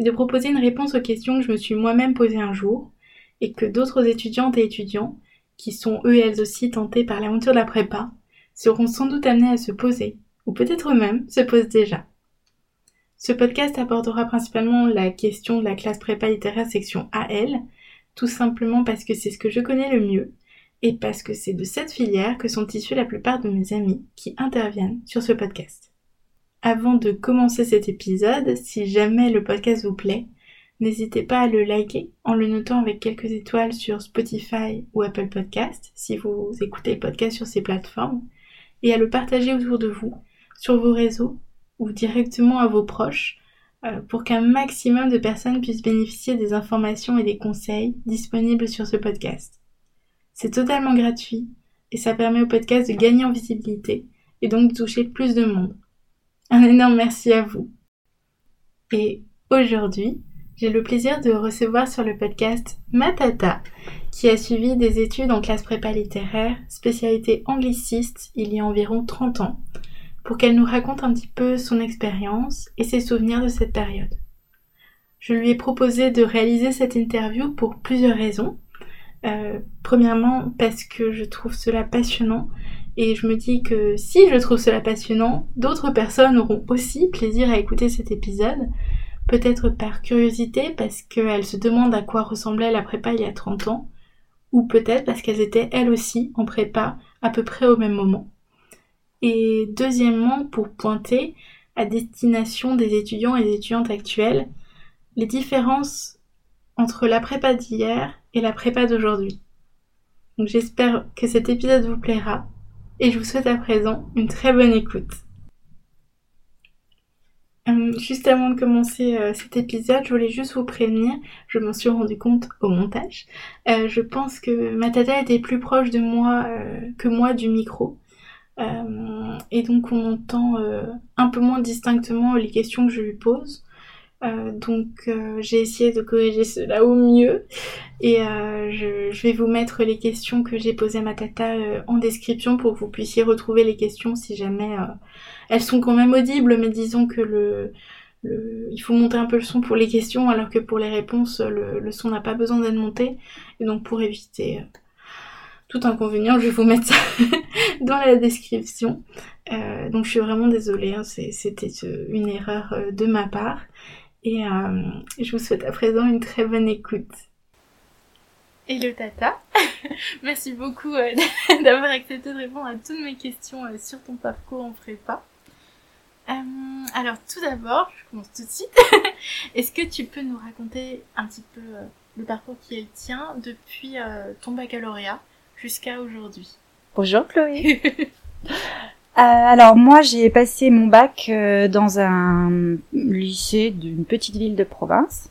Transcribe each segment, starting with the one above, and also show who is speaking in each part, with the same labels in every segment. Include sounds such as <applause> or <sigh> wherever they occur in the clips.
Speaker 1: et de proposer une réponse aux questions que je me suis moi-même posées un jour et que d'autres étudiantes et étudiants, qui sont eux et elles aussi tentés par l'aventure de la prépa, seront sans doute amenés à se poser, ou peut-être eux-mêmes se posent déjà. Ce podcast abordera principalement la question de la classe prépa littéraire section AL, tout simplement parce que c'est ce que je connais le mieux et parce que c'est de cette filière que sont issus la plupart de mes amis qui interviennent sur ce podcast. Avant de commencer cet épisode, si jamais le podcast vous plaît, n'hésitez pas à le liker en le notant avec quelques étoiles sur Spotify ou Apple Podcast si vous écoutez le podcast sur ces plateformes et à le partager autour de vous, sur vos réseaux ou directement à vos proches euh, pour qu'un maximum de personnes puissent bénéficier des informations et des conseils disponibles sur ce podcast. C'est totalement gratuit et ça permet au podcast de gagner en visibilité et donc de toucher plus de monde. Un énorme merci à vous. Et aujourd'hui, j'ai le plaisir de recevoir sur le podcast Matata, qui a suivi des études en classe prépa littéraire, spécialité angliciste, il y a environ 30 ans, pour qu'elle nous raconte un petit peu son expérience et ses souvenirs de cette période. Je lui ai proposé de réaliser cette interview pour plusieurs raisons. Euh, premièrement parce que je trouve cela passionnant et je me dis que si je trouve cela passionnant, d'autres personnes auront aussi plaisir à écouter cet épisode, peut-être par curiosité parce qu'elles se demandent à quoi ressemblait la prépa il y a 30 ans, ou peut-être parce qu'elles étaient elles aussi en prépa à peu près au même moment. Et deuxièmement, pour pointer à destination des étudiants et des étudiantes actuelles, les différences entre la prépa d'hier et la prépa d'aujourd'hui. Donc j'espère que cet épisode vous plaira et je vous souhaite à présent une très bonne écoute. Hum, juste avant de commencer euh, cet épisode, je voulais juste vous prévenir, je m'en suis rendu compte au montage. Euh, je pense que ma tata était plus proche de moi euh, que moi du micro. et donc on entend un peu moins distinctement les questions que je lui pose. Euh, donc euh, j'ai essayé de corriger cela au mieux. Et euh, je, vais vous mettre les questions que j'ai posées à ma tata en description pour que vous puissiez retrouver les questions si jamais elles sont quand même audibles. Mais disons que le, le, il faut monter un peu le son pour les questions alors que pour les réponses le, le son n'a pas besoin d'être monté. Et donc pour éviter tout inconvénient je vais vous mettre ça <laughs> dans la description. Donc je suis vraiment désolée hein, c'était une erreur de ma part et euh, je vous souhaite à présent une très bonne écoute. Hello Tata, <laughs> merci beaucoup euh, <laughs> d'avoir accepté de répondre à toutes mes questions euh, sur ton parcours en prépa. alors tout d'abord, je commence tout de suite. <laughs> Est-ce que tu peux nous raconter un petit peu le parcours qui est le tien depuis ton baccalauréat jusqu'à aujourd'hui?
Speaker 2: Bonjour Chloé alors moi j'ai passé mon bac euh, dans un lycée d'une petite ville de province.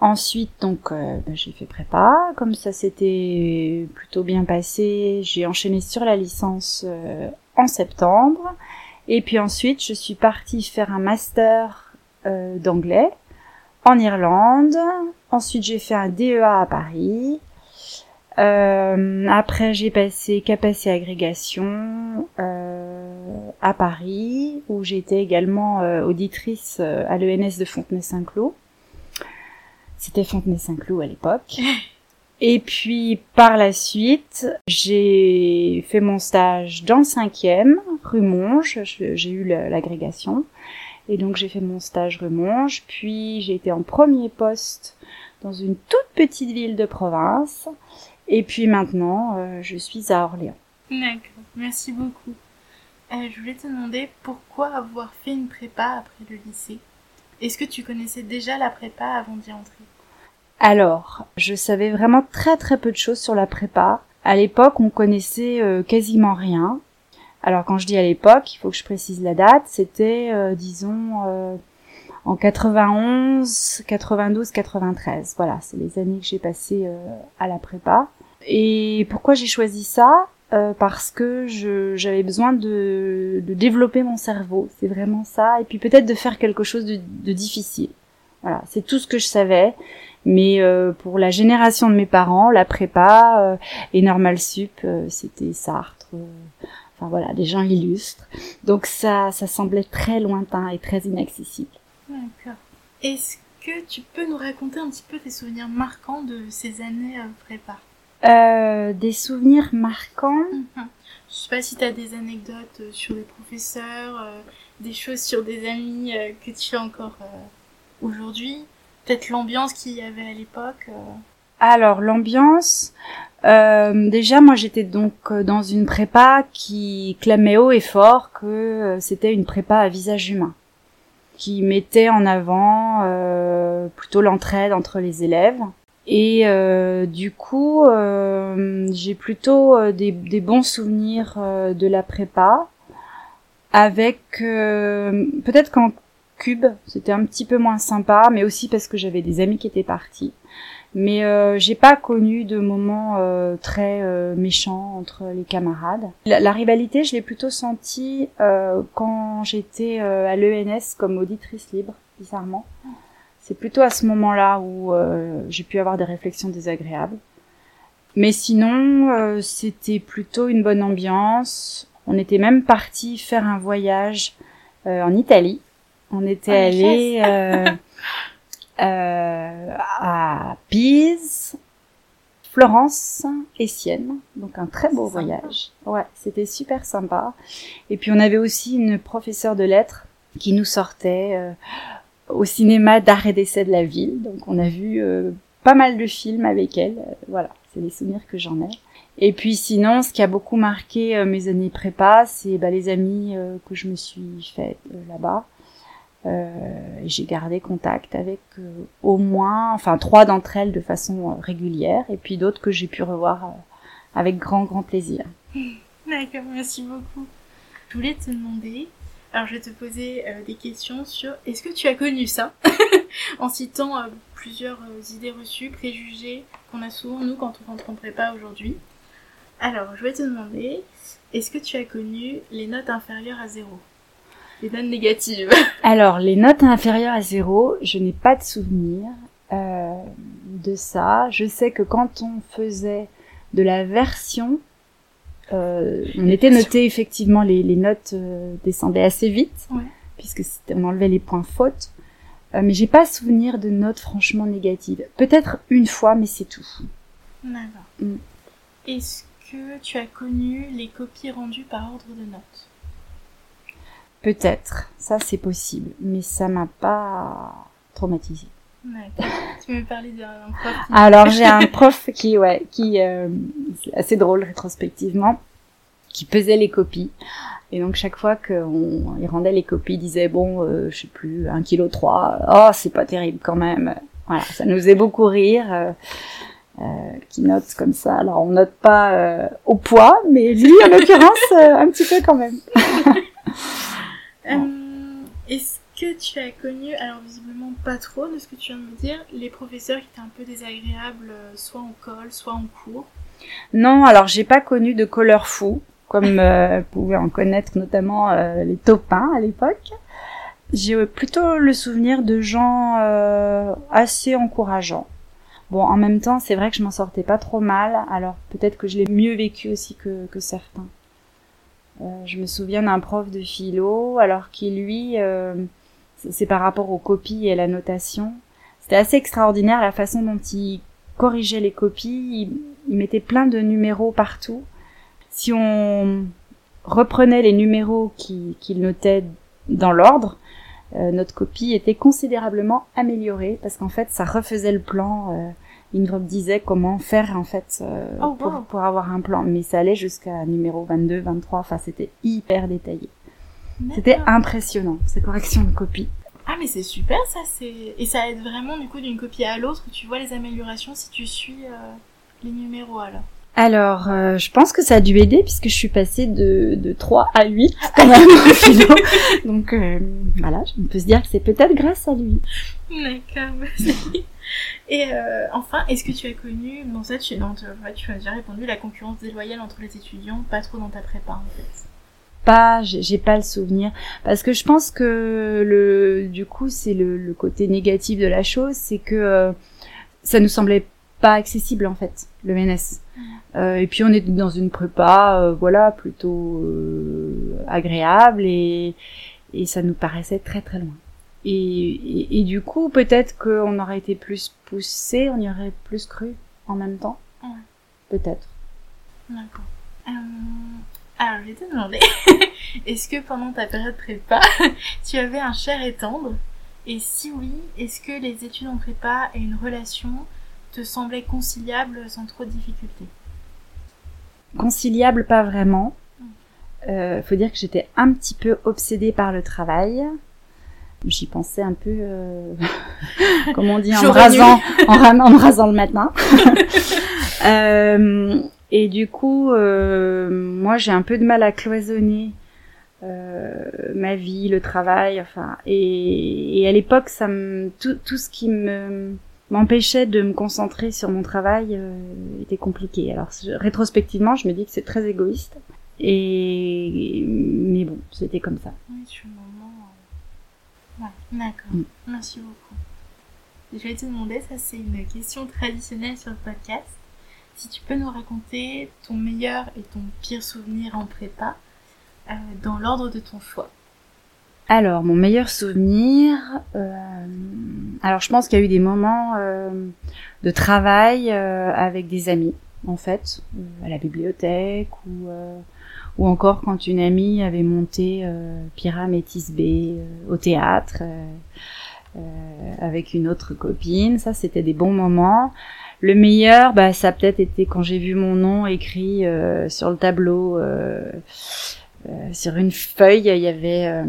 Speaker 2: Ensuite donc euh, ben, j'ai fait prépa, comme ça s'était plutôt bien passé, j'ai enchaîné sur la licence en septembre. Et puis ensuite je suis partie faire un master d'anglais en Irlande. Ensuite j'ai fait un DEA à Paris. Euh, après, j'ai passé capacité agrégation euh, à Paris, où j'étais également euh, auditrice euh, à l'ENS de Fontenay-Saint-Cloud. C'était Fontenay-Saint-Cloud à l'époque. <laughs> Et puis, par la suite, j'ai fait mon stage dans le cinquième, rue Monge. J'ai eu l'agrégation. Et donc, j'ai fait mon stage rue Monge. Puis, j'ai été en premier poste dans une toute petite ville de province. Et puis maintenant, euh, je suis à Orléans.
Speaker 1: D'accord, merci beaucoup. Euh, je voulais te demander pourquoi avoir fait une prépa après le lycée? Est-ce que tu connaissais déjà la prépa avant d'y entrer?
Speaker 2: Alors, je savais vraiment très très peu de choses sur la prépa. À l'époque, on connaissait euh, quasiment rien. Alors quand je dis à l'époque, il faut que je précise la date, c'était disons en 91, 92, 93. Voilà, c'est les années que j'ai passées à la prépa. Et pourquoi j'ai choisi ça? Parce que j'avais besoin de, développer mon cerveau. C'est vraiment ça. Et puis peut-être de faire quelque chose de, difficile. Voilà, c'est tout ce que je savais. Mais euh, pour la génération de mes parents, la prépa euh, et normal sup, euh, c'était Sartre. enfin voilà, des gens illustres. Donc ça, ça semblait très lointain et très inaccessible.
Speaker 1: D'accord. Est-ce que tu peux nous raconter un petit peu tes souvenirs marquants de ces années prépa?
Speaker 2: Des souvenirs marquants.
Speaker 1: Mhm. Je sais pas si tu as des anecdotes sur les professeurs, des choses sur des amis que tu as encore aujourd'hui Peut-être l'ambiance qu'il y avait à l'époque euh.
Speaker 2: Alors l'ambiance, euh, déjà moi j'étais donc euh, dans une prépa qui clamait haut et fort que c'était une prépa à visage humain, qui mettait en avant plutôt l'entraide entre les élèves. Et du coup, j'ai plutôt des, des, bons souvenirs de la prépa, avec peut-être qu'en Cube, c'était un petit peu moins sympa, mais aussi parce que j'avais des amis qui étaient partis. Mais euh, j'ai pas connu de moments euh, très euh, méchants entre les camarades. La, rivalité, je l'ai plutôt sentie euh, quand j'étais à l'ENS comme auditrice libre, bizarrement. C'est plutôt à ce moment-là où j'ai pu avoir des réflexions désagréables. Mais sinon, c'était plutôt une bonne ambiance. On était même parti faire un voyage en Italie on était allé euh, <laughs> euh, à Pise, Florence et Sienne, donc un très beau voyage. Ouais, c'était super sympa. Et puis on avait aussi une professeure de lettres qui nous sortait euh, au cinéma d'art et d'essai de la ville. Donc on a vu pas mal de films avec elle. voilà, c'est les souvenirs que j'en ai. Et puis sinon, ce qui a beaucoup marqué mes années prépa, c'est bah, les amis que je me suis fait là-bas. Euh, j'ai gardé contact avec euh, au moins, enfin trois d'entre elles de façon euh, régulière, et puis d'autres que j'ai pu revoir avec grand grand plaisir. <laughs>
Speaker 1: D'accord, merci beaucoup. Je voulais te demander, alors je vais te poser des questions sur est-ce que tu as connu ça? <laughs> En citant plusieurs idées reçues, préjugés qu'on a souvent nous quand on rentre en prépa aujourd'hui. Alors, je vais te demander, est-ce que tu as connu les notes inférieures à zéro? Les notes négatives. <laughs>
Speaker 2: Alors, les notes inférieures à zéro, je n'ai pas de souvenir euh, de ça. Je sais que quand on faisait de la version, euh, on était noté effectivement, les, les notes euh, descendaient assez vite, puisque on enlevait les points fautes. Euh, mais j'ai pas souvenir de notes franchement négatives. Peut-être une fois, mais c'est tout.
Speaker 1: D'accord. Mm. Est-ce que tu as connu les copies rendues par ordre de notes?
Speaker 2: Peut-être, ça c'est possible, mais ça m'a pas
Speaker 1: tu veux parler d'un prof
Speaker 2: Alors j'ai un <laughs> prof qui, ouais, qui euh, c'est assez drôle rétrospectivement, qui pesait les copies. Et donc chaque fois qu'on il rendait les copies, il disait bon, euh, je sais plus, un kilo trois. Oh, c'est pas terrible quand même. Voilà, ça nous faisait beaucoup rire. Euh, euh, qui note comme ça. Alors on note pas euh, au poids, mais lui en <laughs> l'occurrence un petit peu quand même. <laughs>
Speaker 1: Euh, est-ce que tu as connu, alors visiblement pas trop de ce que tu viens de me dire, les professeurs qui étaient un peu désagréables, euh, soit en col, soit en cours
Speaker 2: Non, alors j'ai pas connu de colleur fou, comme euh, pouvait en connaître notamment euh, les topins à l'époque. J'ai plutôt le souvenir de gens assez encourageants. Bon, en même temps, c'est vrai que je m'en sortais pas trop mal, alors peut-être que je l'ai mieux vécu aussi que, que certains. Euh, je me souviens d'un prof de philo, alors qu'il lui, euh, c'est par rapport aux copies et à la notation. C'était assez extraordinaire la façon dont il corrigeait les copies. Il, mettait plein de numéros partout. Si on reprenait les numéros qu'il notait dans l'ordre, euh, notre copie était considérablement améliorée parce qu'en fait ça refaisait le plan Ingrid disait comment faire en fait euh, oh, pour, avoir un plan, mais ça allait jusqu'à numéro 22, 23, enfin c'était hyper détaillé. C'était impressionnant, ces corrections de copie.
Speaker 1: Ah mais c'est super ça, c'est et ça aide vraiment du coup d'une copie à l'autre, tu vois les améliorations si tu suis euh, les numéros alors.
Speaker 2: alors, euh, je pense que ça a dû aider puisque je suis passée de, de 3 à 8 quand même. Donc euh, voilà, on peut se dire que c'est peut-être grâce à lui.
Speaker 1: D'accord, merci. Et euh, enfin, est-ce que tu as connu, bon ça tu, non, tu, tu as déjà répondu, la concurrence déloyale entre les étudiants, pas trop dans ta prépa en fait?
Speaker 2: Pas, j'ai pas le souvenir, parce que je pense que le, du coup, c'est le, le côté négatif de la chose, c'est que ça nous semblait pas accessible en fait, le MNS. Euh, et puis on est dans une prépa, euh, voilà, plutôt euh, agréable et, et ça nous paraissait très très loin. Et, et, du coup, peut-être qu'on aurait été plus poussé, on y aurait plus cru en même temps. Ouais. Peut-être.
Speaker 1: D'accord. Alors, je vais te demander, <laughs> est-ce que pendant ta période prépa, <laughs> tu avais un cher et tendre Et si oui, est-ce que les études en prépa et une relation te semblaient conciliables sans trop de difficultés?
Speaker 2: Conciliable pas vraiment. Euh, faut dire que j'étais un petit peu obsédée par le travail. J'y pensais un peu, euh, <laughs> comme on dit, en me, rasant, en, me rasant le matin. euh, et du coup, euh, moi, j'ai un peu de mal à cloisonner euh, ma vie, le travail, enfin. Et, et à l'époque, ça me, tout, tout ce qui me m'empêchait de me concentrer sur mon travail euh, était compliqué. Alors rétrospectivement, je me dis que c'est très égoïste. Et mais bon, c'était comme ça.
Speaker 1: Oui, sur le moment. Euh, ouais, d'accord. Mm. Merci beaucoup. Je vais te demander, ça c'est une question traditionnelle sur le podcast. Si tu peux nous raconter ton meilleur et ton pire souvenir en prépa, euh, dans l'ordre de ton choix.
Speaker 2: Alors, mon meilleur souvenir. Euh, alors, je pense qu'il y a eu des moments euh, de travail avec des amis, en fait, à la bibliothèque ou ou encore quand une amie avait monté Pyram et B au théâtre avec une autre copine. Ça, c'était des bons moments. Le meilleur, bah, ça a peut-être été quand j'ai vu mon nom écrit sur le tableau, sur une feuille. Il y avait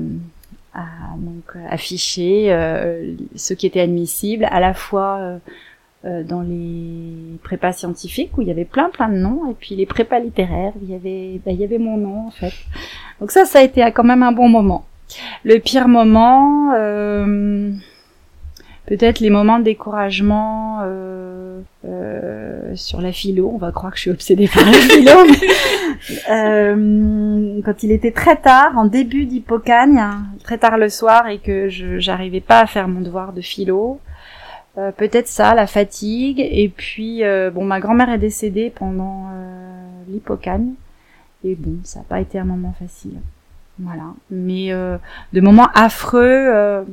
Speaker 2: à donc afficher euh, ce qui était admissible, à la fois euh, euh, dans les prépas scientifiques où il y avait plein plein de noms et puis les prépas littéraires il y avait bah, il y avait mon nom en fait. Donc ça ça a été quand même un bon moment. Le pire moment peut-être les moments de découragement euh, euh, sur la philo. On va croire que je suis obsédée par la philo. <laughs> euh, quand il était très tard, en début d'hypocagne, très tard le soir, et que je j'arrivais pas à faire mon devoir de philo. Euh, peut-être ça, la fatigue, et puis euh, bon, ma grand-mère est décédée pendant euh, l'hypocagne, et bon, ça n'a pas été un moment facile. Voilà. Mais de moments affreux,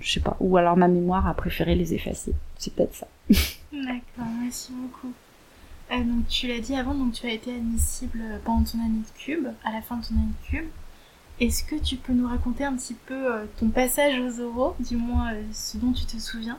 Speaker 2: je sais pas, ou alors ma mémoire a préféré les effacer. C'est peut-être ça.
Speaker 1: D'accord, merci beaucoup. Euh, donc tu l'as dit avant, donc tu as été admissible pendant ton année de cube, à la fin de ton année de cube. Est-ce que tu peux nous raconter un petit peu euh, ton passage aux oraux, du moins euh, ce dont tu te souviens?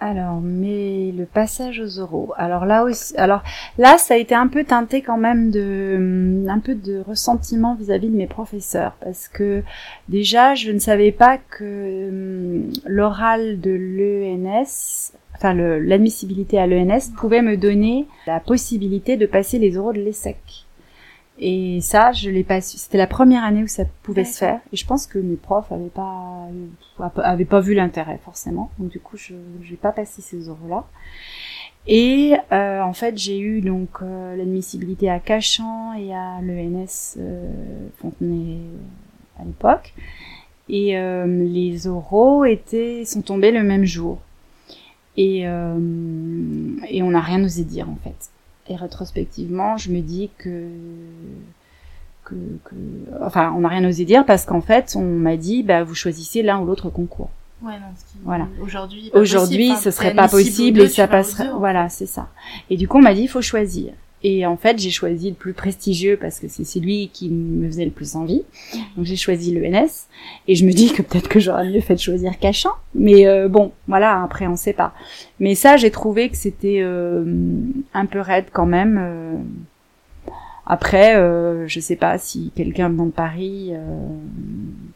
Speaker 2: Alors, mais le passage aux oraux. Alors là aussi, alors là, ça a été un peu teinté quand même de, hum, un peu de ressentiment vis-à-vis de mes professeurs, parce que déjà, je ne savais pas que hum, l'oral de l'ENS, enfin l'admissibilité à l'ENS, pouvait me donner la possibilité de passer les oraux de l'ESSEC. Et ça, je l'ai pas su. C'était la première année où ça pouvait se faire. Et je pense que mes profs avaient pas, avaient pas vu l'intérêt forcément. Donc du coup, je n'ai pas passé ces euros-là. Et euh, en fait, j'ai eu donc euh, l'admissibilité à Cachan et à l'ENS euh, Fontenay à l'époque. Et euh, les oraux étaient sont tombés le même jour. Et, euh, et on n'a rien osé dire en fait. Et rétrospectivement, je me dis que que, que... enfin, on n'a rien osé dire parce qu'en fait, on m'a dit, bah, vous choisissez l'un ou l'autre concours.
Speaker 1: Ouais, non, ce qui... voilà. Aujourd'hui,
Speaker 2: aujourd'hui, ce serait pas possible et ça passerait. Voilà, c'est ça. Et du coup, on m'a dit, il faut choisir. Et en fait, j'ai choisi le plus prestigieux parce que c'est celui qui me faisait le plus envie. Donc j'ai choisi l'ENS. Et je me dis que peut-être que j'aurais mieux fait de choisir Cachan. Mais euh, bon, voilà, après on sait pas. Mais ça, j'ai trouvé que c'était euh, un peu raide quand même. Euh. Après, euh, je sais pas si quelqu'un dans Paris,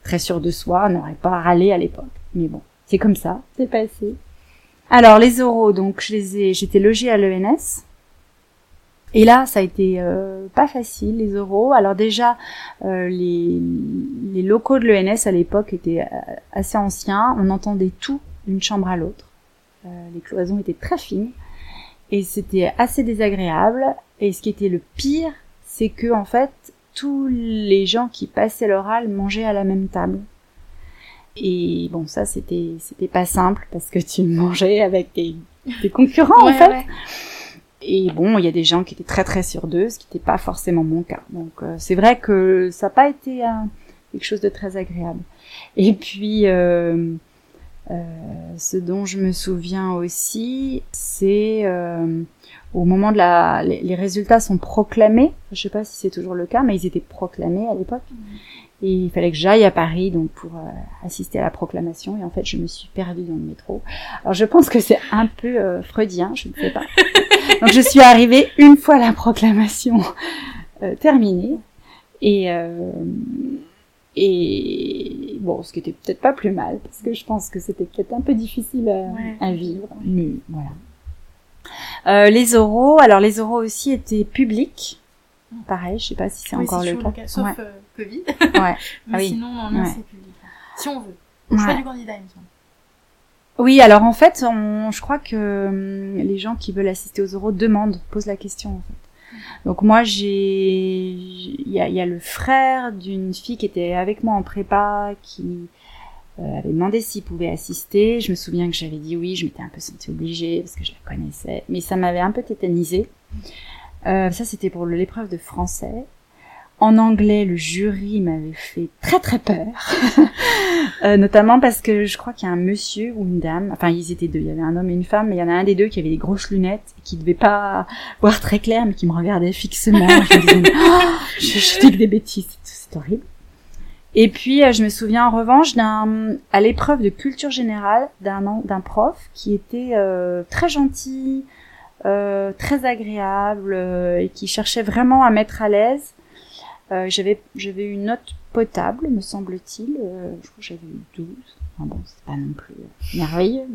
Speaker 2: très sûr de soi, n'aurait pas râlé à l'époque. Mais bon, c'est comme ça, c'est passé. Alors les oraux, donc je les ai, j'étais logée à l'ENS. Et là, ça a été euh, pas facile, les oraux. Alors déjà, euh, les, les, locaux de l'ENS à l'époque étaient euh, assez anciens. On entendait tout d'une chambre à l'autre. les cloisons étaient très fines et c'était assez désagréable. Et ce qui était le pire, c'est que en fait, tous les gens qui passaient l'oral mangeaient à la même table. Et bon, ça c'était c'était pas simple parce que tu <laughs> mangeais avec tes, concurrents en fait. Et bon, il y a des gens qui étaient très très sur d'eux, ce qui n'était pas forcément mon cas. Donc euh, c'est vrai que ça n'a pas été quelque chose de très agréable. Et puis euh, euh, ce dont je me souviens aussi, c'est euh, au moment de la, les, résultats sont proclamés. Je sais pas si c'est toujours le cas, mais ils étaient proclamés à l'époque. Et il fallait que j'aille à Paris donc pour euh, assister à la proclamation. Et en fait, je me suis perdue dans le métro. Alors je pense que c'est un peu euh, freudien, je ne sais pas. <laughs> donc je suis arrivée une fois la proclamation euh, terminée. Et, et bon, ce qui était peut-être pas plus mal, parce que je pense que c'était peut-être un peu difficile à, vivre. Mais voilà. les oraux, alors les oraux aussi étaient publics. Pareil, je sais pas si c'est encore le cas.
Speaker 1: Sauf euh, Covid. ouais. <laughs> Mais ah sinon, non, c'est public. Si on veut. Au choix du candidat, il me semble.
Speaker 2: Oui, alors en fait, on, je crois que hum, les gens qui veulent assister aux euros demandent, posent la question en fait. Donc moi, j'ai, il y a, y a, le frère d'une fille qui était avec moi en prépa, qui euh, avait demandé s'il pouvait assister. Je me souviens que j'avais dit oui, je m'étais un peu sentie obligée parce que je la connaissais, mais ça m'avait un peu tétanisée. Euh, ça, c'était pour l'épreuve de français. En anglais, le jury m'avait fait très très peur, <laughs> euh, notamment parce que je crois qu'il y a un monsieur ou une dame, enfin ils étaient deux, il y avait un homme et une femme, mais il y en a un des deux qui avait des grosses lunettes et qui devait pas voir très clair, mais qui me regardait fixement. je me disais, <laughs> oh, je, dis que des bêtises, c'est horrible. Et puis euh, je me souviens en revanche d'un à l'épreuve de culture générale d'un d'un prof qui était euh, très gentil, euh, très agréable euh, et qui cherchait vraiment à mettre à l'aise. Euh, j'avais j'avais une note potable, me semble-t-il. je crois que j'avais eu 12. Enfin bon, c'est pas non plus merveilleux.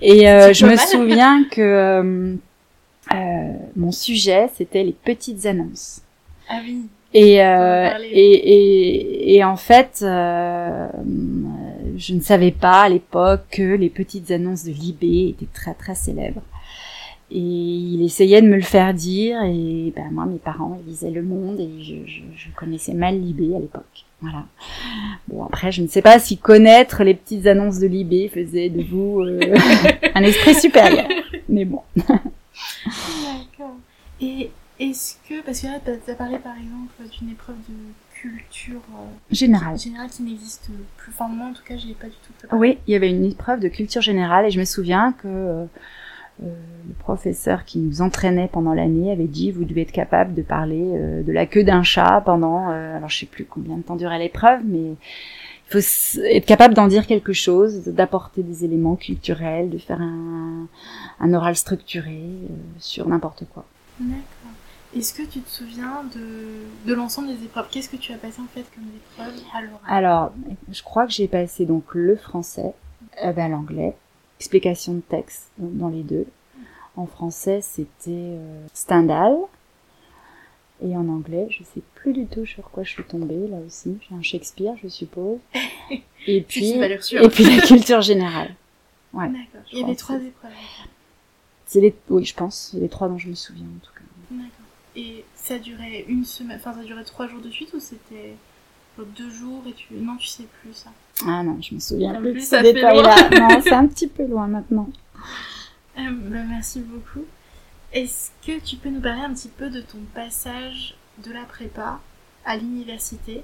Speaker 2: Et je me souviens que mon sujet, c'était les petites annonces.
Speaker 1: Ah oui.
Speaker 2: Et, euh, et, et, et, en fait, euh, je ne savais pas à l'époque que les petites annonces de Libé étaient très très célèbres. Et il essayait de me le faire dire, et ben moi, mes parents, ils lisaient Le Monde, et je, je, je connaissais mal Libé à l'époque. Voilà. Bon, après, je ne sais pas si connaître les petites annonces de Libé faisait de vous euh, <laughs> un esprit supérieur. Mais bon. <laughs>
Speaker 1: D'accord. Et est-ce que, parce que là, tu as parlé par exemple d'une épreuve de culture euh,
Speaker 2: générale.
Speaker 1: générale qui n'existe plus. Enfin, moi, en tout cas, je l'ai pas du tout
Speaker 2: préparé. Oui, il y avait une épreuve de culture générale, et je me souviens que euh, euh, le professeur qui nous entraînait pendant l'année avait dit vous devez être capable de parler euh, de la queue d'un chat pendant euh, alors je sais plus combien de temps durait l'épreuve mais il faut être capable d'en dire quelque chose d'apporter des éléments culturels de faire un, un oral structuré sur n'importe quoi.
Speaker 1: D'accord. Est-ce que tu te souviens de, de l'ensemble des épreuves? Qu'est-ce que tu as passé en fait comme épreuve à l'oral?
Speaker 2: Alors, je crois que j'ai passé donc le français, ben, l'anglais, explication de texte dans les deux. En français, c'était euh, Stendhal. Et en anglais, je sais plus du tout sur quoi je suis tombée, là aussi. J'ai un Shakespeare, je suppose. <laughs> Et puis, et puis la culture générale.
Speaker 1: Ouais. D'accord. Il y avait trois épreuves.
Speaker 2: C'est les, oui, je pense. C'est les trois dont je me souviens, en tout cas.
Speaker 1: D'accord. Et ça durait une semaine, enfin, ça durait trois jours de suite ou c'était deux jours et tu, non, tu sais plus ça?
Speaker 2: Ah non, je me souviens plus, de ces détails-là. non, c'est un petit peu loin maintenant. <laughs>
Speaker 1: Euh, bah, merci beaucoup. Est-ce que tu peux nous parler un petit peu de ton passage de la prépa à l'université?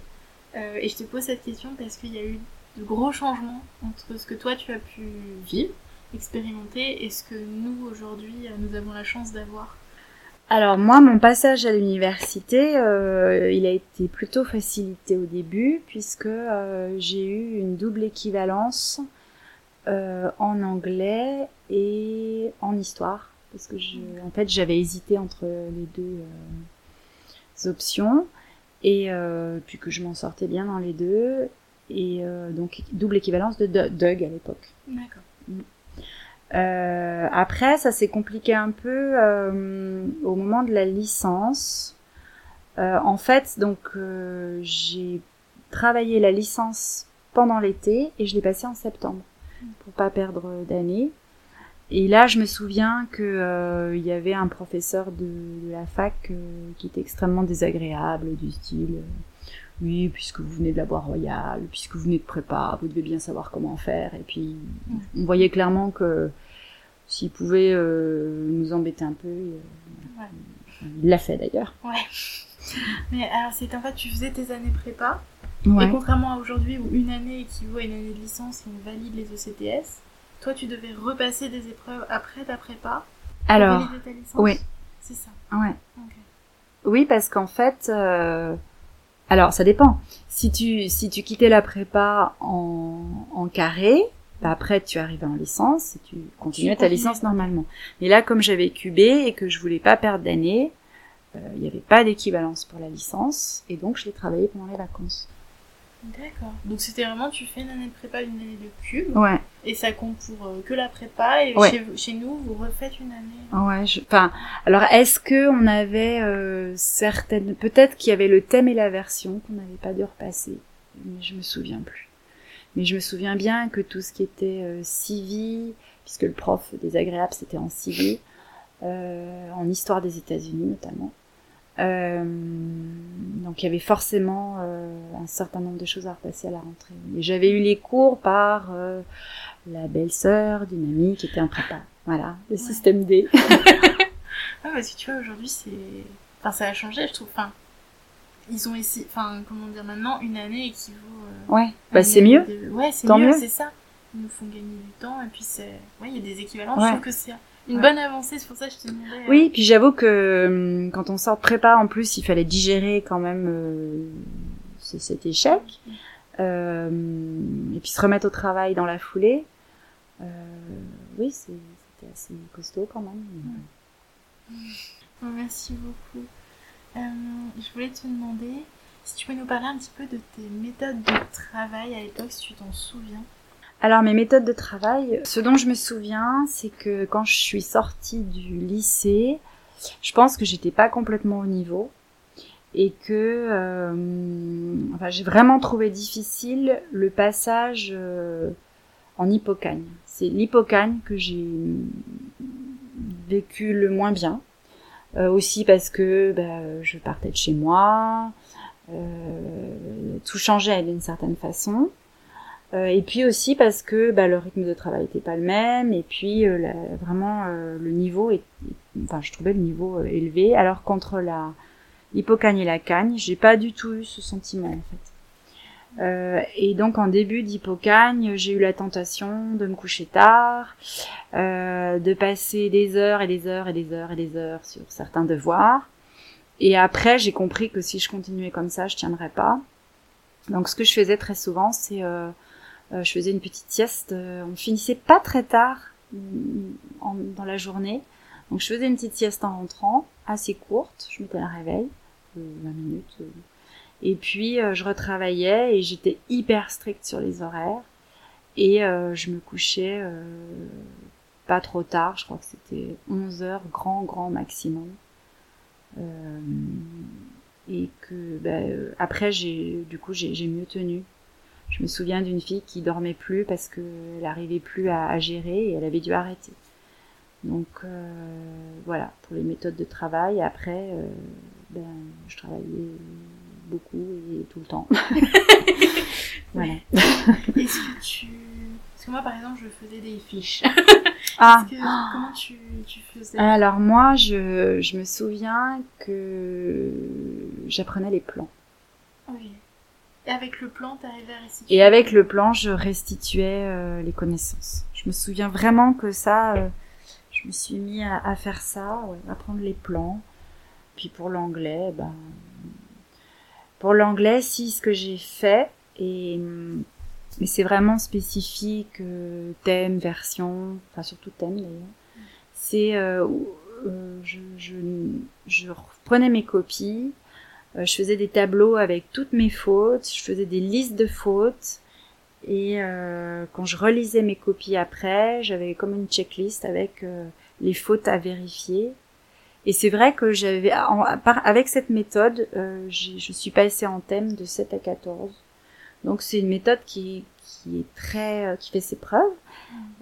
Speaker 1: Euh, Et je te pose cette question parce qu'il y a eu de gros changements entre ce que toi tu as pu vivre, expérimenter, et ce que nous aujourd'hui euh, nous avons la chance d'avoir.
Speaker 2: Alors moi, mon passage à l'université, euh, il a été plutôt facilité au début puisque euh, j'ai eu une double équivalence euh, en anglais et en histoire parce que je, en fait j'avais hésité entre les deux options et puis que je m'en sortais bien dans les deux et donc double équivalence de Doug à l'époque.
Speaker 1: D'accord.
Speaker 2: Euh, après, ça s'est compliqué un peu euh, au moment de la licence. Euh, en fait, donc euh, j'ai travaillé la licence pendant l'été et je l'ai passée en septembre pour pas perdre d'année. Et là, je me souviens que euh, il y avait un professeur de, la fac euh, qui était extrêmement désagréable, du style oui, puisque vous venez de la voie royale, puisque vous venez de prépa, vous devez bien savoir comment faire. Et puis, on voyait clairement que s'il pouvait euh, nous embêter un peu, euh,
Speaker 1: Ouais.
Speaker 2: il l'a fait d'ailleurs.
Speaker 1: Ouais. <laughs> Mais alors, c'est en fait, tu faisais tes années prépa.
Speaker 2: Ouais.
Speaker 1: Et contrairement à aujourd'hui où une année équivaut à une année de licence et on valide les ECTS, toi, tu devais repasser des épreuves après ta prépa pour
Speaker 2: Alors,
Speaker 1: valider ta licence.
Speaker 2: oui.
Speaker 1: C'est ça.
Speaker 2: ouais.
Speaker 1: Ok.
Speaker 2: Oui, parce qu'en fait, euh, alors ça dépend. Si tu si tu quittais la prépa en, en carré, bah après tu arrivais en licence et tu continuais ta licence normalement. Mais là, comme j'avais QB et que je voulais pas perdre d'année, euh, il n'y avait pas d'équivalence pour la licence et donc je l'ai travaillé pendant les vacances.
Speaker 1: D'accord. Donc c'était vraiment, tu fais une année de prépa, une année de cube,
Speaker 2: Ouais,
Speaker 1: et ça compte pour euh, que la prépa, et
Speaker 2: Ouais.
Speaker 1: chez, chez nous, vous refaites une année.
Speaker 2: ouais. je- Enfin, alors est-ce que on avait euh, certaines, peut-être qu'il y avait le thème et la version qu'on n'avait pas dû repasser, mais je me souviens plus. Mais je me souviens bien que tout ce qui était euh, civi, puisque le prof désagréable c'était en civi, en histoire des États-Unis notamment. Euh, donc il y avait forcément euh, un certain nombre de choses à repasser à la rentrée. J'avais eu les cours par euh, la belle-sœur d'une amie qui était en prépa. Voilà, le système D. <laughs> <laughs>
Speaker 1: Ah, parce que tu vois, aujourd'hui, c'est. Enfin, ça a changé, je trouve. Enfin, ils ont ici. Enfin, comment dire, maintenant, une année équivaut. euh,
Speaker 2: Ouais, bah c'est mieux.
Speaker 1: de- Ouais, c'est mieux,
Speaker 2: mieux.
Speaker 1: c'est ça. Ils nous font gagner du temps, et puis c'est. Ouais, il y a des équivalences.
Speaker 2: Ouais.
Speaker 1: Je trouve que c'est une
Speaker 2: Ouais.
Speaker 1: bonne avancée, c'est pour ça que je te demandais. euh,
Speaker 2: Oui, puis j'avoue que hum, quand on sort de prépa, en plus, il fallait digérer quand même euh, ce- cet échec. Euh, et puis se remettre au travail dans la foulée. Euh, oui, c'était assez costaud quand même.
Speaker 1: Merci beaucoup. Euh, je voulais te demander si tu peux nous parler un petit peu de tes méthodes de travail à l'époque, si tu t'en souviens.
Speaker 2: Alors mes méthodes de travail, ce dont je me souviens, c'est que quand je suis sortie du lycée, je pense que j'étais pas complètement au niveau et que euh, j'ai vraiment trouvé difficile le passage euh, en hippocagne. C'est l'hippocagne que j'ai vécu le moins bien. Euh, aussi parce que bah, je partais de chez moi, tout changeait d'une certaine façon. Euh, et puis aussi parce que bah, le rythme de travail n'était pas le même, et puis euh, vraiment euh, le niveau, est, enfin je trouvais le niveau élevé, alors qu'entre la l'hippocagne et la cagne, j'ai pas du tout eu ce sentiment en fait. Et donc en début d'hippocagne, j'ai eu la tentation de me coucher tard, de passer des heures et des heures et des heures et des heures sur certains devoirs. Et après, j'ai compris que si je continuais comme ça, je tiendrais pas. Donc ce que je faisais très souvent, c'est euh, je faisais une petite sieste. euh, on finissait pas très tard mm, en- dans la journée. Donc je faisais une petite sieste en rentrant, assez courte. Je mettais un réveil, euh, 20 minutes. euh. Et puis euh, je retravaillais et j'étais hyper stricte sur les horaires. Et euh, je me couchais euh, pas trop tard, je crois que c'était 11 heures, grand, grand maximum. Euh, et que bah, euh, après j'ai du coup j'ai mieux tenu. Je me souviens d'une fille qui dormait plus parce qu'elle n'arrivait plus à, à gérer et elle avait dû arrêter. Donc euh, voilà pour les méthodes de travail. Après, euh, ben, je travaillais beaucoup et tout le temps. <laughs> voilà.
Speaker 1: Est-ce que tu. Parce que moi, par exemple, je faisais des fiches. <laughs>
Speaker 2: Ah.
Speaker 1: Que- Comment tu, tu faisais?
Speaker 2: Alors moi, je, je me souviens que j'apprenais les plans.
Speaker 1: Oui. Et avec le plan, t'arrivais à restituer
Speaker 2: Et avec le plan, je restituais euh, les connaissances. Je me souviens vraiment que ça, euh, je me suis mis à, à faire ça, ouais, apprendre les plans. Puis pour l'anglais, ben, pour l'anglais, si ce que j'ai fait, et hum, mais c'est vraiment spécifique, euh, thème, version, enfin surtout thème d'ailleurs. C'est, euh, euh, je, je, je reprenais mes copies, je faisais des tableaux avec toutes mes fautes, je faisais des listes de fautes Et euh, quand je relisais mes copies après, j'avais comme une checklist avec euh, les fautes à vérifier. Et c'est vrai que j'avais, avec cette méthode, euh, je suis passée en thème de 7 à 14. Donc c'est une méthode qui, qui est très, euh, qui fait ses preuves,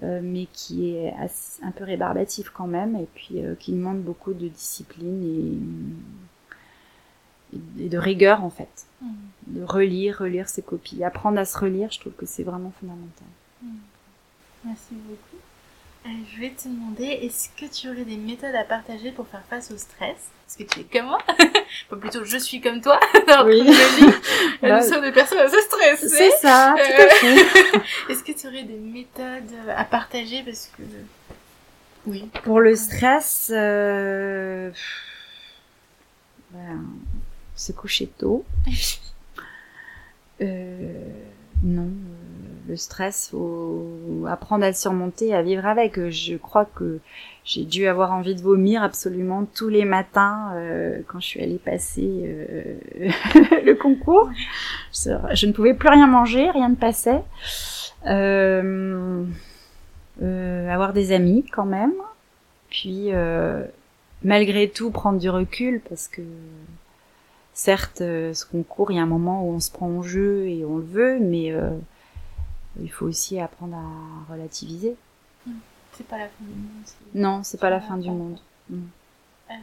Speaker 2: mmh. mais qui est un peu rébarbative quand même, et puis qui demande beaucoup de discipline et, et de rigueur en fait. Mmh. De relire, relire ses copies. Apprendre à se relire, je trouve que c'est vraiment fondamental. Mmh.
Speaker 1: Merci beaucoup. Euh, je vais te demander, est-ce que tu aurais des méthodes à partager pour faire face au stress? Est-ce que tu es comme moi <laughs> Ou plutôt, je suis comme toi <laughs> dans oui. <laughs> Nous sommes des personnes assez stressées.
Speaker 2: C'est ça, tout à fait.
Speaker 1: est-ce que tu aurais des méthodes à partager? Parce que...
Speaker 2: Oui. Pour le stress, euh... ben, se coucher tôt. <laughs> euh... Non le stress, faut apprendre à le surmonter, à vivre avec. Je crois que j'ai dû avoir envie de vomir absolument tous les matins euh, quand je suis allée passer euh, <laughs> le concours. Je, ne pouvais plus rien manger, rien ne passait. Euh, avoir des amis quand même. Puis malgré tout prendre du recul parce que certes ce concours il y a un moment où on se prend en jeu et on le veut mais il faut aussi apprendre à relativiser.
Speaker 1: Hmm. C'est pas la fin du monde.
Speaker 2: Non, c'est pas la fin du monde. Hmm.
Speaker 1: Euh,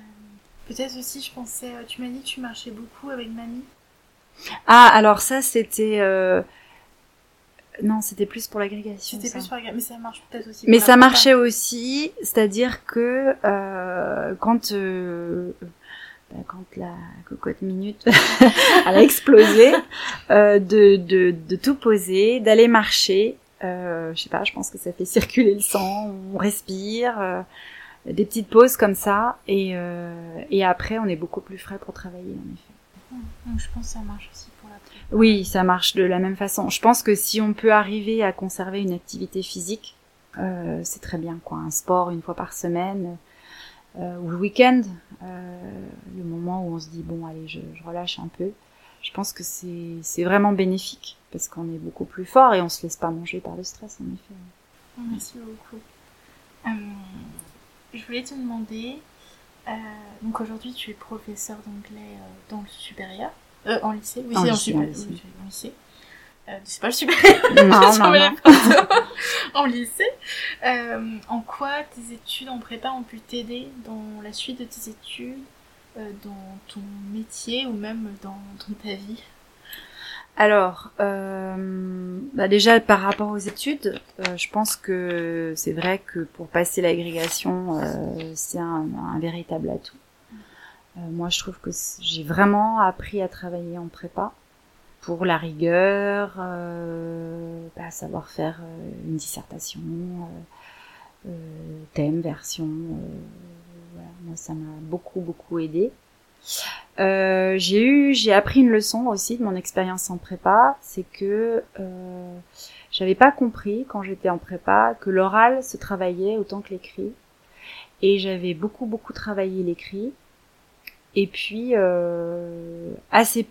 Speaker 1: peut-être aussi, je pensais, euh, tu m'as dit que tu marchais beaucoup avec mamie.
Speaker 2: Ah, alors ça, c'était. Euh... Non, c'était plus pour l'agrégation.
Speaker 1: C'était plus pour l'agrégation, mais ça marche peut-être aussi.
Speaker 2: Mais ça marchait aussi, c'est-à-dire que euh, quand euh, quand la cocotte minute <laughs> a explosé, euh, de, de, de, tout poser, d'aller marcher. Euh, je sais pas, je pense que ça fait circuler le sang, on respire, euh, des petites pauses comme ça, et, euh, et après on est beaucoup plus frais pour travailler en effet.
Speaker 1: Donc je pense que ça marche aussi pour la
Speaker 2: Oui, ça marche de la même façon. Je pense que si on peut arriver à conserver une activité physique, euh, c'est très bien quoi. Un sport une fois par semaine, ou le week-end, euh, le moment où on se dit bon allez je, je relâche un peu. Je pense que c'est vraiment bénéfique parce qu'on est beaucoup plus fort et on se laisse pas manger par le stress en effet.
Speaker 1: Merci beaucoup. Euh, je voulais te demander, euh, donc aujourd'hui tu es professeur d'anglais euh, dans le supérieur, euh, en lycée, oui, en, lycée, en, lycée. en lycée. Euh, c'est pas le supérieur. <laughs> Non, non, non. <laughs> en lycée. Euh, en quoi tes études en prépa ont pu t'aider dans la suite de tes études, euh, dans ton métier ou même dans, dans ta vie?
Speaker 2: Alors, euh, bah déjà par rapport aux études, je pense que c'est vrai que pour passer l'agrégation, c'est un, un, véritable atout. moi, je trouve que j'ai vraiment appris à travailler en prépa pour la rigueur, euh, bah, savoir faire euh, une dissertation, euh, euh thème, version. Voilà, moi, ça m'a beaucoup beaucoup aidé. j'ai eu, j'ai appris une leçon aussi de mon expérience en prépa, c'est que j'avais pas compris quand j'étais en prépa que l'oral se travaillait autant que l'écrit, et j'avais beaucoup beaucoup travaillé l'écrit et puis euh, assez,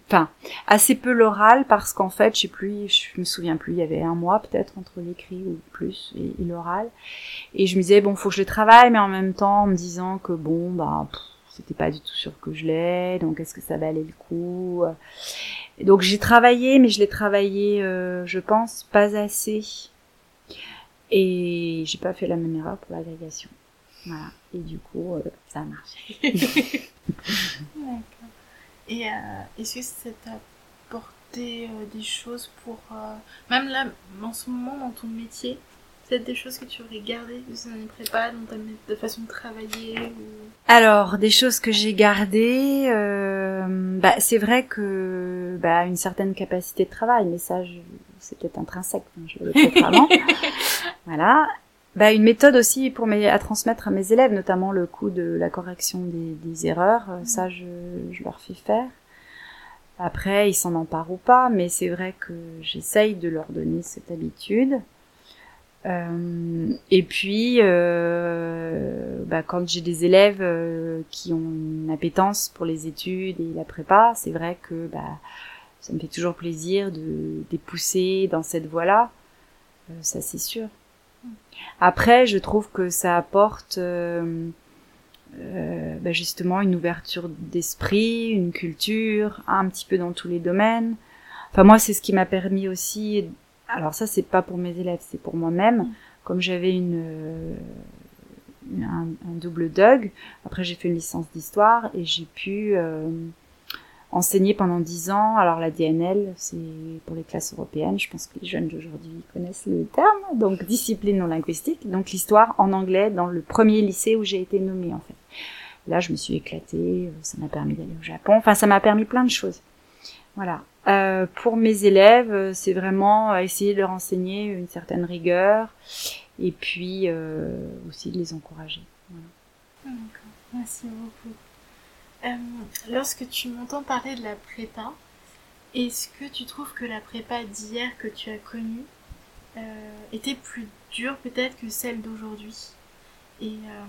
Speaker 2: assez peu l'oral parce qu'en fait, je sais plus, je me souviens plus, il y avait un mois peut-être entre l'écrit ou plus et, l'oral, et je me disais bon, faut que je le travaille, mais en même temps en me disant que bon, bah, c'était pas du tout sûr que je l'ai, donc est-ce que ça valait le coup? Donc j'ai travaillé, mais je l'ai travaillé, euh, je pense, pas assez, et j'ai pas fait la même erreur pour l'agrégation. Voilà. Et du coup, euh, ça a marché. <laughs>
Speaker 1: D'accord. Et euh, est-ce que ça t'a apporté euh, des choses pour... Même là, en ce moment, dans ton métier, peut-être des choses que tu aurais gardées de ces années prépa, dans ta façon de travailler ou...
Speaker 2: Alors, des choses que j'ai gardées, bah, c'est vrai que bah, une certaine capacité de travail, mais ça, c'est peut-être intrinsèque, hein, je le avant. <laughs> voilà bah, une méthode aussi pour mes, à transmettre à mes élèves, notamment le coup de la correction des, des erreurs. Euh, ça, je, je, leur fais faire. Après, ils s'en emparent ou pas, mais c'est vrai que j'essaye de leur donner cette habitude. Euh, et puis, euh, bah, quand j'ai des élèves euh, qui ont une appétence pour les études et la prépa, c'est vrai que bah, ça me fait toujours plaisir de, de les pousser dans cette voie-là. ça c'est sûr. Après, je trouve que ça apporte euh, euh, bah, justement une ouverture d'esprit, une culture, un petit peu dans tous les domaines. Enfin moi, c'est ce qui m'a permis aussi. Alors ça, c'est pas pour mes élèves, c'est pour moi-même. Mm. Comme j'avais une, un, double DUG, après j'ai fait une licence d'histoire et j'ai pu euh, enseigné pendant dix ans. Alors la DNL, c'est pour les classes européennes. Je pense que les jeunes d'aujourd'hui connaissent le terme. Donc discipline non linguistique. Donc l'histoire en anglais dans le premier lycée où j'ai été nommée en fait. Là, je me suis éclatée. Ça m'a permis d'aller au Japon. Enfin, ça m'a permis plein de choses. Voilà. Euh, pour mes élèves, c'est vraiment essayer de leur enseigner une certaine rigueur et puis euh, aussi de les encourager.
Speaker 1: Voilà. Merci beaucoup. Euh, lorsque tu m'entends parler de la prépa, est-ce que tu trouves que la prépa d'hier que tu as connue euh, était plus dure peut-être que celle d'aujourd'hui? Et euh,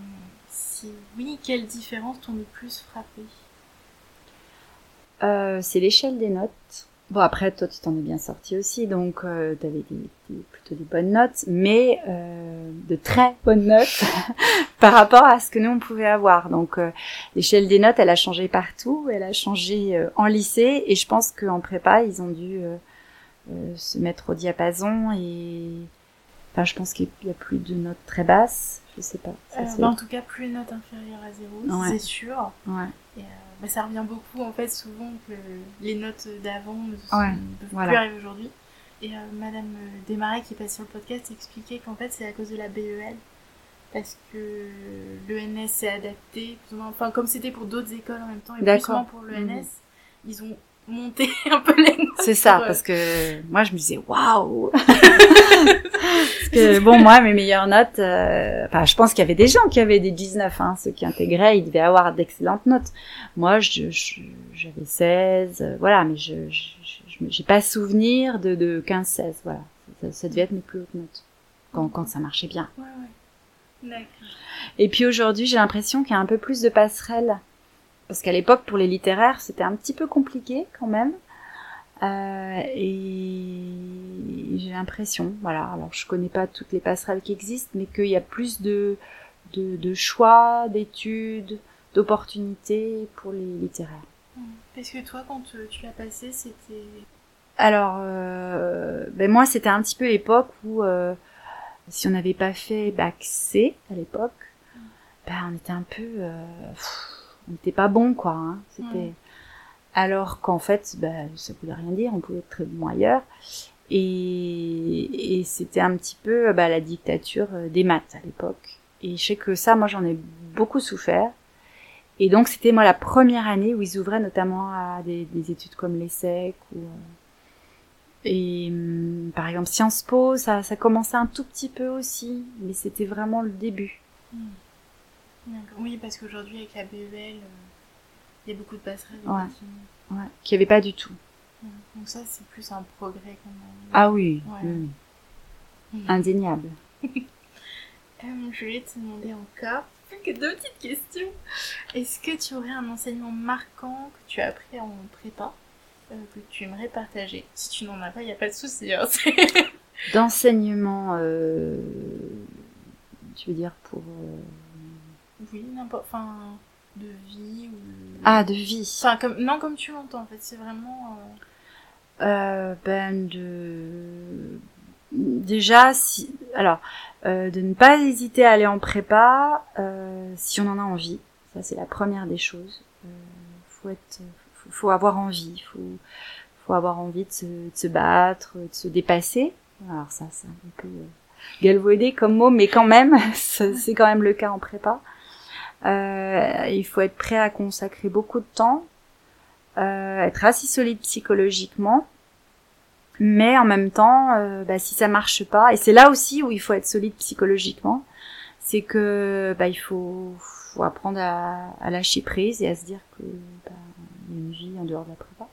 Speaker 1: si oui, quelle différence t'ont le plus frappé
Speaker 2: C'est l'échelle des notes. Bon après toi tu t'en es bien sorti aussi donc euh, tu avais plutôt des bonnes notes mais euh, de très bonnes notes <laughs> par rapport à ce que nous on pouvait avoir. Donc euh, l'échelle des notes elle a changé partout elle a changé euh, en lycée et je pense qu'en prépa ils ont dû se mettre au diapason et enfin je pense qu'il y a plus de notes très basses. Je sais pas.
Speaker 1: Bah, en tout cas plus de notes inférieures à zéro c'est sûr.
Speaker 2: Ouais.
Speaker 1: Et, bah, ça revient beaucoup en fait souvent que les notes d'avant ne, peuvent plus arriver aujourd'hui. Et euh, Madame Desmarais qui passe sur le podcast expliquait qu'en fait c'est à cause de la BEL parce que l'ENS s'est adapté, enfin comme c'était pour d'autres écoles en même temps et plus pour l'ENS, mhm. ils ont monter <laughs> un peu les notes.
Speaker 2: C'est ça, parce que moi je me disais waouh. <laughs> parce <laughs> que bon moi mes meilleures notes, euh, enfin je pense qu'il y avait des gens qui avaient des 19, hein, ceux qui intégraient ils devaient avoir d'excellentes notes. Moi je, j'avais 16, euh, voilà, mais je j'ai pas souvenir de, de 15-16, voilà. Ça, devait être mes plus hautes notes quand, quand ça marchait bien.
Speaker 1: Ouais, ouais. D'accord.
Speaker 2: Et puis aujourd'hui j'ai l'impression qu'il y a un peu plus de passerelles parce qu'à l'époque pour les littéraires c'était un petit peu compliqué quand même. Euh, et j'ai l'impression voilà. Alors je connais pas toutes les passerelles qui existent mais qu'il y a plus de de, de choix d'études d'opportunités pour les littéraires.
Speaker 1: Parce que toi quand tu l'as passé c'était
Speaker 2: alors euh, ben moi c'était un petit peu l'époque où euh, si on n'avait pas fait bac C à l'époque mm. ben on était un peu euh, n'était pas bon quoi. Hein. C'était alors qu'en fait, bah, ça voulait rien dire. On pouvait être très bon ailleurs. Et, et c'était un petit peu bah, la dictature euh, des maths à l'époque. Et je sais que ça, moi, j'en ai beaucoup souffert. Et donc, c'était moi la première année où ils ouvraient notamment à des, des études comme l'ESSEC ou euh, et hum, par exemple Sciences Po, ça, ça commençait un tout petit peu aussi, mais c'était vraiment le début. Hmm.
Speaker 1: Oui, parce qu'aujourd'hui, avec la BEL, euh, il y a beaucoup de passerelles.
Speaker 2: Ouais. ouais. Qu'il n'y avait pas du tout.
Speaker 1: Donc ça, c'est plus un progrès quand même.
Speaker 2: Ah oui. <laughs> Indéniable. <laughs>
Speaker 1: Euh, je vais te demander encore plus <laughs> que deux petites questions. Est-ce que tu aurais un enseignement marquant que tu as appris en prépa euh, que tu aimerais partager? Si tu n'en as pas, il n'y a pas de souci. Hein,
Speaker 2: D'enseignement, tu veux dire pour
Speaker 1: oui, n'importe. Enfin, de vie ou.
Speaker 2: Ah, de vie.
Speaker 1: Enfin, comme... non, comme tu l'entends, en fait. C'est vraiment.
Speaker 2: Euh... Euh, ben, de. Déjà, si. Alors, euh, de ne pas hésiter à aller en prépa euh, si on en a envie. Ça, c'est la première des choses. Euh, faut être. Faut, faut avoir envie. Faut, faut avoir envie de se, de se battre, de se dépasser. Alors, ça, c'est un peu galvaudé comme mot, mais quand même, <laughs> c'est quand même le cas en prépa. Euh, il faut être prêt à consacrer beaucoup de temps, euh, être assez solide psychologiquement, mais en même temps, euh, bah, si ça marche pas, et c'est là aussi où il faut être solide psychologiquement, c'est que bah, il faut, faut apprendre à, à, lâcher prise et à se dire que bah, y a une vie en dehors de la prépa.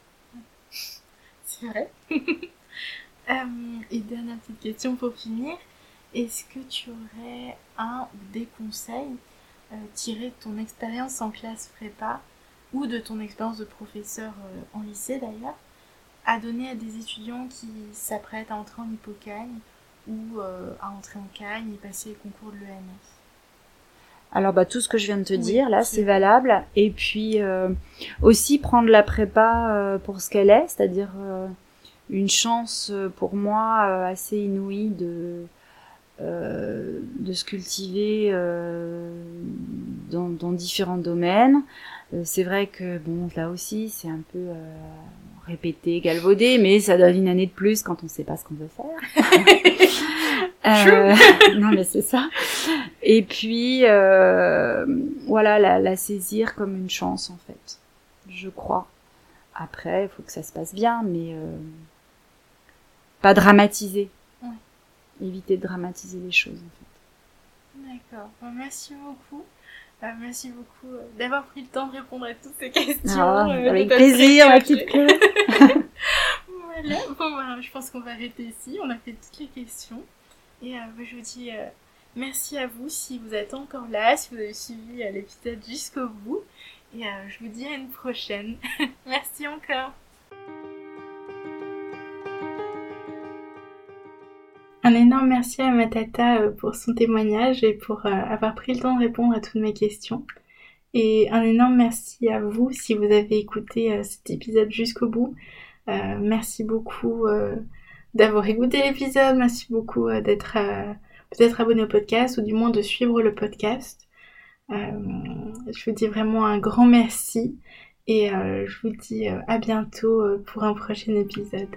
Speaker 2: <laughs>
Speaker 1: C'est vrai. <laughs> et dernière petite question pour finir. Est-ce que tu aurais un ou des conseils euh, tirer de ton expérience en classe prépa ou de ton expérience de professeur euh, en lycée d'ailleurs, à donner à des étudiants qui s'apprêtent à entrer en hypocagne ou à entrer en Cagne et passer les concours de l'ENS
Speaker 2: alors bah tout ce que je viens de te dire là c'est valable. Et puis aussi prendre la prépa pour ce qu'elle est, c'est-à-dire une chance pour moi assez inouïe de euh, de se cultiver euh, dans, dans, différents domaines. Euh, c'est vrai que bon là aussi c'est un peu répété, galvaudé, mais ça donne une année de plus quand on ne sait pas ce qu'on veut faire. <laughs> <laughs> non mais c'est ça. Et puis voilà la, la, saisir comme une chance en fait, je crois. Après il faut que ça se passe bien, mais pas dramatiser éviter de dramatiser les choses en
Speaker 1: fait. D'accord. merci beaucoup. Euh, merci beaucoup euh, d'avoir pris le temps de répondre à toutes ces questions. Ah,
Speaker 2: euh, avec plaisir, ma petite <laughs> <laughs>
Speaker 1: Voilà. Bon, voilà, je pense qu'on va arrêter ici. On a fait toutes les questions. Et je vous dis merci à vous si vous êtes encore là, si vous avez suivi l'épisode jusqu'au bout. Et je vous dis à une prochaine. <laughs> merci encore. Un énorme merci à Matata euh, pour son témoignage et pour euh, avoir pris le temps de répondre à toutes mes questions. Et un énorme merci à vous si vous avez écouté euh, cet épisode jusqu'au bout. merci beaucoup d'avoir écouté l'épisode. Merci beaucoup d'être peut-être abonné au podcast ou du moins de suivre le podcast. je vous dis vraiment un grand merci et je vous dis à bientôt pour un prochain épisode.